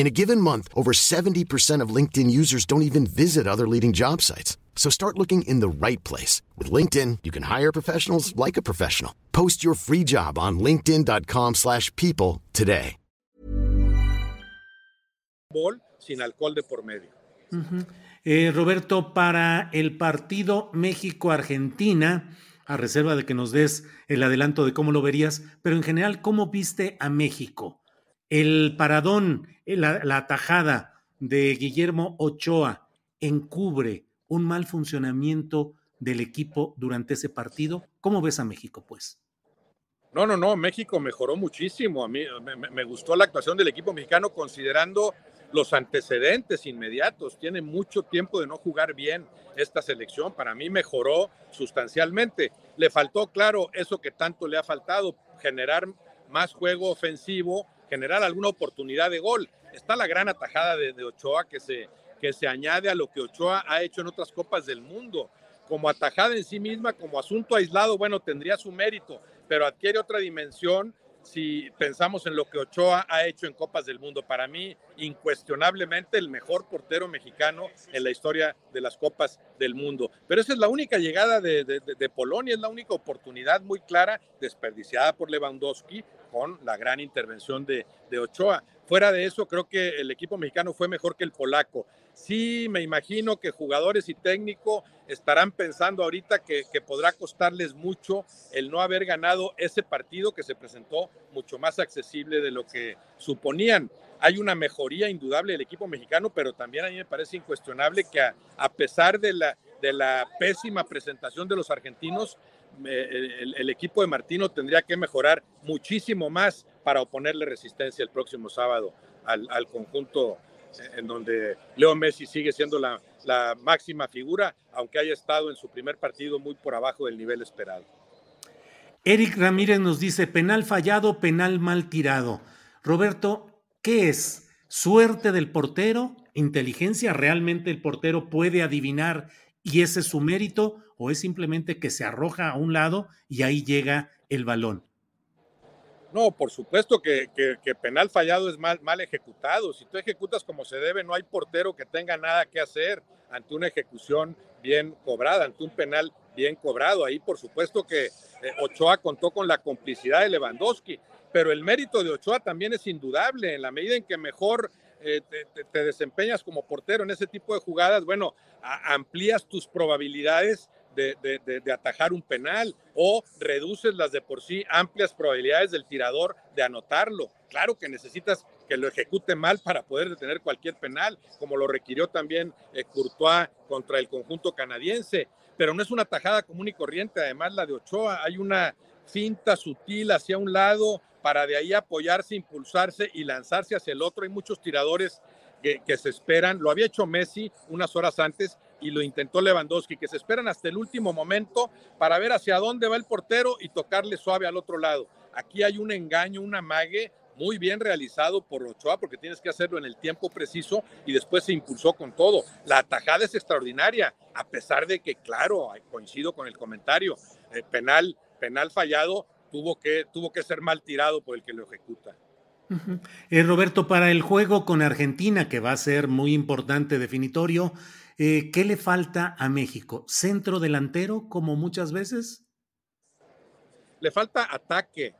In a given month, over 70% of LinkedIn users don't even visit other leading job sites. So start looking in the right place. With LinkedIn, you can hire professionals like a professional. Post your free job on linkedin.com slash people today. Sin alcohol de por medio. Uh -huh. eh, Roberto, para el partido México-Argentina, a reserva de que nos des el adelanto de cómo lo verías, pero en general, ¿cómo viste a México? El paradón, la, la tajada de Guillermo Ochoa encubre un mal funcionamiento del equipo durante ese partido. ¿Cómo ves a México, pues? No, no, no, México mejoró muchísimo. A mí me, me, gustó la actuación del equipo mexicano considerando los antecedentes inmediatos. Tiene mucho tiempo de no jugar bien esta selección. Para mí mejoró sustancialmente. Le faltó, claro, eso que tanto le ha faltado, generar más juego ofensivo, generar alguna oportunidad de gol. Está la gran atajada de, Ochoa que se, que se añade a lo que Ochoa ha hecho en otras copas del mundo. Como atajada en sí misma, como asunto aislado, bueno, tendría su mérito, pero adquiere otra dimensión si pensamos en lo que Ochoa ha hecho en Copas del Mundo. Para mí, incuestionablemente el mejor portero mexicano en la historia de las Copas del Mundo. Pero esa es la única llegada de, de Polonia, es la única oportunidad muy clara desperdiciada por Lewandowski con la gran intervención de, de Ochoa. Fuera de eso, creo que el equipo mexicano fue mejor que el polaco. Sí, me imagino que jugadores y técnico estarán pensando ahorita que, que, podrá costarles mucho el no haber ganado ese partido que se presentó mucho más accesible de lo que suponían. Hay una mejoría indudable del equipo mexicano, pero también a mí me parece incuestionable que a, a pesar de la, de la pésima presentación de los argentinos, el, el, equipo de Martino tendría que mejorar muchísimo más para oponerle resistencia el próximo sábado al, conjunto en donde Leo Messi sigue siendo la, la, máxima figura, aunque haya estado en su primer partido muy por abajo del nivel esperado. Eric Ramírez nos dice, penal fallado, penal mal tirado. Roberto, ¿qué es? ¿Suerte del portero? ¿Inteligencia? ¿Realmente el portero puede adivinar y ese es su mérito? ¿O es simplemente que se arroja a un lado y ahí llega el balón? No, por supuesto que, penal fallado es mal, ejecutado. Si tú ejecutas como se debe, no hay portero que tenga nada que hacer ante una ejecución bien cobrada, ante un penal bien cobrado. Ahí, por supuesto que eh, Ochoa contó con la complicidad de Lewandowski, pero el mérito de Ochoa también es indudable. En la medida en que mejor eh, te, desempeñas como portero en ese tipo de jugadas, bueno, amplías tus probabilidades de, atajar un penal o reduces las de por sí amplias probabilidades del tirador de anotarlo. Claro que necesitas que lo ejecute mal para poder detener cualquier penal, como lo requirió también eh, Courtois contra el conjunto canadiense, pero no es una tajada común y corriente, además la de Ochoa, hay una finta sutil hacia un lado para de ahí apoyarse, impulsarse y lanzarse hacia el otro. Hay muchos tiradores que se esperan, lo había hecho Messi unas horas antes, y lo intentó Lewandowski, que se esperan hasta el último momento para ver hacia dónde va el portero y tocarle suave al otro lado. Aquí hay un engaño, un amague muy bien realizado por Ochoa, porque tienes que hacerlo en el tiempo preciso y después se impulsó con todo. La atajada es extraordinaria, a pesar de que, claro, coincido con el comentario, eh, penal, penal fallado tuvo que, tuvo que ser mal tirado por el que lo ejecuta. Uh Roberto, para el juego con Argentina, que va a ser muy importante, definitorio, eh, ¿Qué le falta a México? ¿Centro delantero, como muchas veces? Le falta ataque,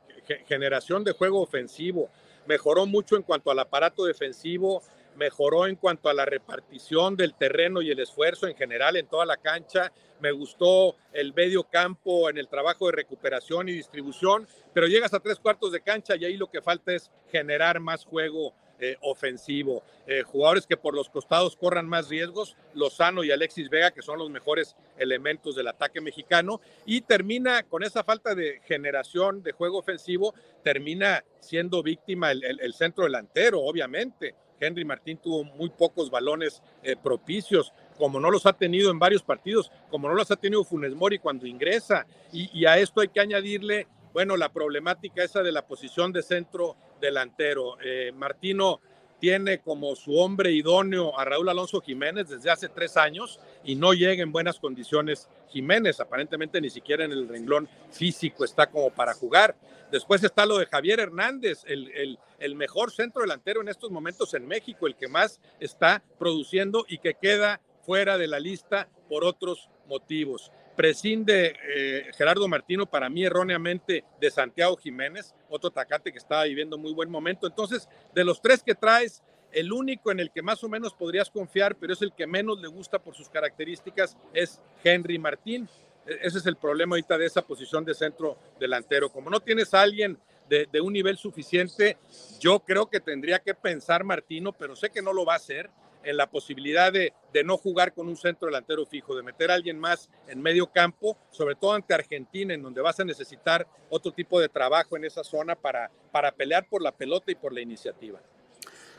generación de juego ofensivo. Mejoró mucho en cuanto al aparato defensivo mejoró en cuanto a la repartición del terreno y el esfuerzo en general en toda la cancha. Me gustó el medio campo en el trabajo de recuperación y distribución, pero llegas a tres cuartos de cancha y ahí lo que falta es generar más juego eh, ofensivo. Eh, jugadores que por los costados corran más riesgos, Lozano y Alexis Vega, que son los mejores elementos del ataque mexicano, y termina con esa falta de generación de juego ofensivo, termina siendo víctima el, centro delantero, obviamente. Henry Martín tuvo muy pocos balones eh, propicios, como no los ha tenido en varios partidos, como no los ha tenido Funes Mori cuando ingresa. Y, y a esto hay que añadirle bueno, la problemática esa de la posición de centro delantero. Eh, Martino tiene como su hombre idóneo a Raúl Alonso Jiménez desde hace tres años y no llega en buenas condiciones Jiménez. Aparentemente ni siquiera en el renglón físico está como para jugar. Después está lo de Javier Hernández, el, el mejor centro delantero en estos momentos en México, el que más está produciendo y que queda fuera de la lista por otros motivos prescinde eh, Gerardo Martino para mí erróneamente de Santiago Jiménez, otro atacante que estaba viviendo muy buen momento. Entonces, de los tres que traes, el único en el que más o menos podrías confiar, pero es el que menos le gusta por sus características, es Henry Martín. E-, ese es el problema ahorita de esa posición de centro delantero. Como no tienes a alguien de, de, un nivel suficiente, yo creo que tendría que pensar Martino, pero sé que no lo va a hacer, en la posibilidad de, no jugar con un centro delantero fijo, de meter a alguien más en medio campo, sobre todo ante Argentina, en donde vas a necesitar otro tipo de trabajo en esa zona para, para pelear por la pelota y por la iniciativa.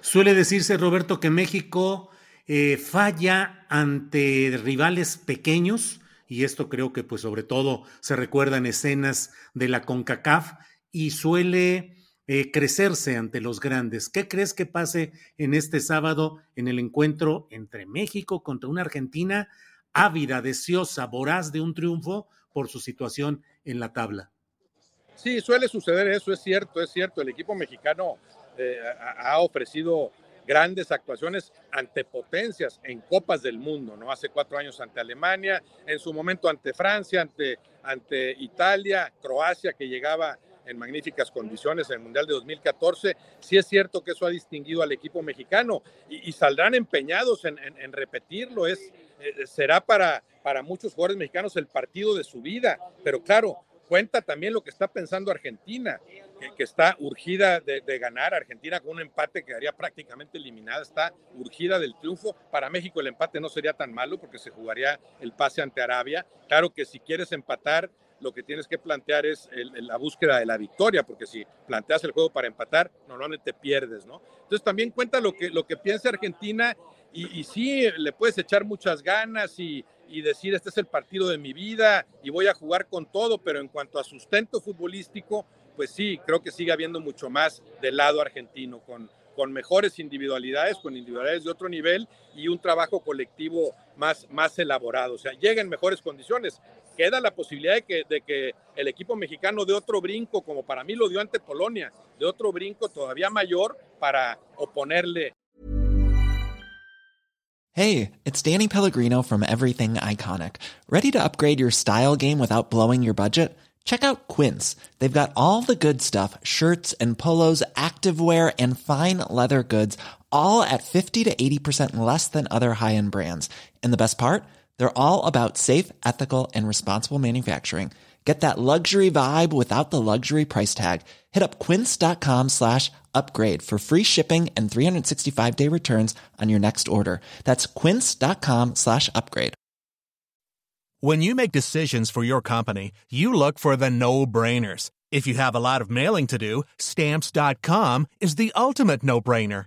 Suele decirse, Roberto, que México eh, falla ante rivales pequeños, y esto creo que pues sobre todo se recuerda en escenas de la CONCACAF, y suele eh, crecerse ante los grandes. ¿Qué crees que pase en este sábado en el encuentro entre México contra una Argentina ávida, deseosa, voraz de un triunfo por su situación en la tabla? Sí, suele suceder eso, es cierto, es cierto. El equipo mexicano eh, ha ofrecido grandes actuaciones ante potencias en copas del mundo, ¿no? Hace cuatro años ante Alemania, en su momento ante Francia, ante, ante Italia, Croacia, que llegaba en magníficas condiciones en el Mundial de 2014. Sí es cierto que eso ha distinguido al equipo mexicano y, saldrán empeñados en, repetirlo. Es, eh, será para, para muchos jugadores mexicanos el partido de su vida, pero claro, cuenta también lo que está pensando Argentina, que, está urgida de, ganar. Argentina con un empate quedaría prácticamente eliminada, está urgida del triunfo. Para México el empate no sería tan malo porque se jugaría el pase ante Arabia. Claro que si quieres empatar, lo que tienes que plantear es la búsqueda de la victoria, porque si planteas el juego para empatar, normalmente pierdes, ¿no? Entonces también cuenta lo que, lo que piensa Argentina y, y sí, le puedes echar muchas ganas y, y decir, este es el partido de mi vida y voy a jugar con todo, pero en cuanto a sustento futbolístico, pues sí, creo que sigue habiendo mucho más del lado argentino, con, con mejores individualidades, con individualidades de otro nivel y un trabajo colectivo más, más elaborado. O sea, llega en mejores condiciones. Queda la posibilidad de que, de que el equipo mexicano dé otro brinco, como para mí lo dio ante Polonia, de otro brinco todavía mayor para oponerle. Hey, it's Danny Pellegrino from Everything Iconic. ¿Ready to upgrade your style game without blowing your budget? Check out Quince. They've got all the good stuff shirts and polos, activewear, and fine leather goods, all at 50 to 80% less than other high end brands. And the best part? They're all about safe, ethical, and responsible manufacturing. Get that luxury vibe without the luxury price tag. Hit up quince.com slash upgrade for free shipping and 365 day returns on your next order. That's quince.com slash upgrade. When you make decisions for your company, you look for the no brainers. If you have a lot of mailing to do, stamps.com is the ultimate no brainer.